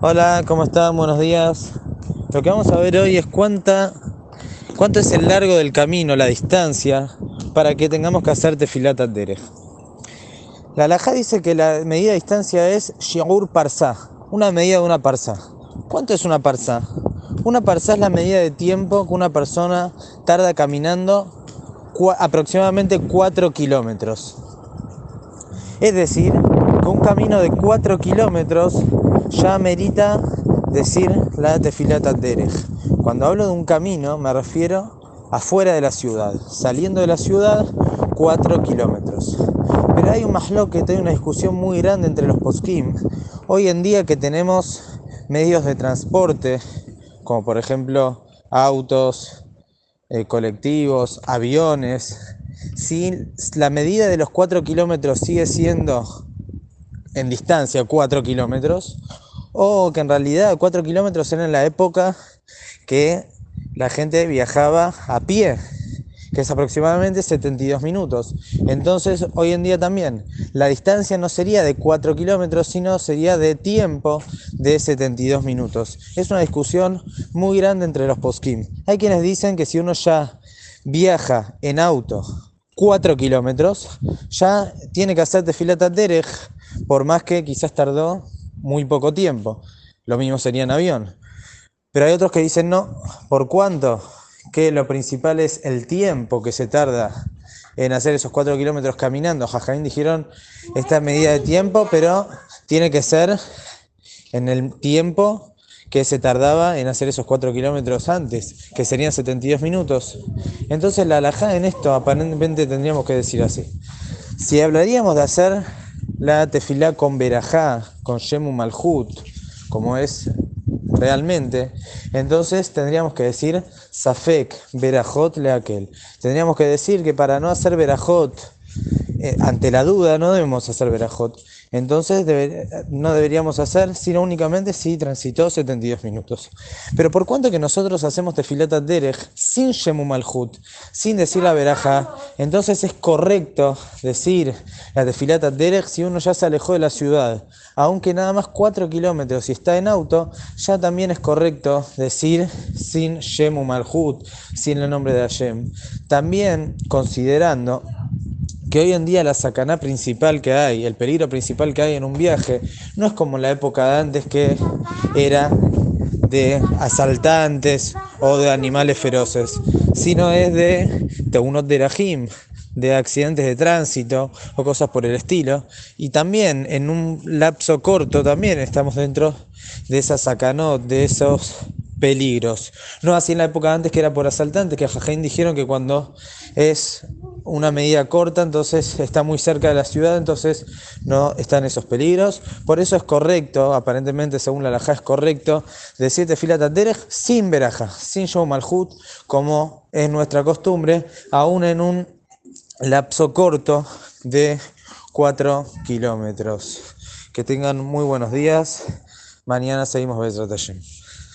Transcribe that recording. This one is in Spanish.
Hola, ¿cómo están? Buenos días. Lo que vamos a ver hoy es cuánta, cuánto es el largo del camino, la distancia, para que tengamos que hacer tefilat derech. La alajá dice que la medida de distancia es shiur parsa, una medida de una parsa. ¿Cuánto es una parsa? Una parsa es la medida de tiempo que una persona tarda caminando aproximadamente 4 kilómetros. Es decir, con un camino de 4 kilómetros ya merita decir la tefilat derech. Cuando hablo de un camino me refiero afuera de la ciudad, saliendo de la ciudad 4 kilómetros. Pero hay un que hay una discusión muy grande entre los poskim. Hoy en día que tenemos medios de transporte, como por ejemplo autos, eh, colectivos, aviones, si la medida de los 4 kilómetros sigue siendo en distancia 4 kilómetros, o que en realidad 4 kilómetros era en la época que la gente viajaba a pie, que es aproximadamente 72 minutos. Entonces, hoy en día también, la distancia no sería de 4 kilómetros, sino sería de tiempo de 72 minutos. Es una discusión muy grande entre los poskim. Hay quienes dicen que si uno ya viaja en auto 4 kilómetros, ya tiene que hacer tefilata derech, por más que quizás tardó muy poco tiempo. Lo mismo sería en avión. Pero hay otros que dicen no, ¿por cuánto? Que lo principal es el tiempo que se tarda en hacer esos 4 kilómetros caminando. Jajaín dijeron esta medida de tiempo, pero tiene que ser en el tiempo que se tardaba en hacer esos 4 kilómetros antes, que serían 72 minutos. Entonces la alajá en esto aparentemente tendríamos que decir así. Si hablaríamos de hacer la tefilá con Berajá, con Shemu Malhut, como es realmente, entonces tendríamos que decir Safek, Berajot, Leakel. Tendríamos que decir que para no hacer Berajot, eh, ante la duda no debemos hacer Berajot. Entonces no deberíamos hacer, sino únicamente si transitó 72 minutos. Pero por cuanto que nosotros hacemos tefilata derech sin shemu malhut, sin decir la veraja, entonces es correcto decir la derech si uno ya se alejó de la ciudad. Aunque nada más 4 kilómetros y está en auto, ya también es correcto decir sin shemu malhut, sin el nombre de Hashem. También considerando que hoy en día la sacaná principal que hay, el peligro principal que hay en un viaje, no es como la época de antes que era de asaltantes o de animales feroces, sino es de Teunot de Rajim, de accidentes de tránsito o cosas por el estilo. Y también en un lapso corto también estamos dentro de esa sacanot, de esos peligros. No así en la época antes que era por asaltantes, que Jajain dijeron que cuando es una medida corta, entonces está muy cerca de la ciudad, entonces no están esos peligros. Por eso es correcto, aparentemente según la Laja es correcto, decirte filata derech sin veraja, sin show malhut, como es nuestra costumbre, aún en un lapso corto de 4 kilómetros. Que tengan muy buenos días. Mañana seguimos Besrat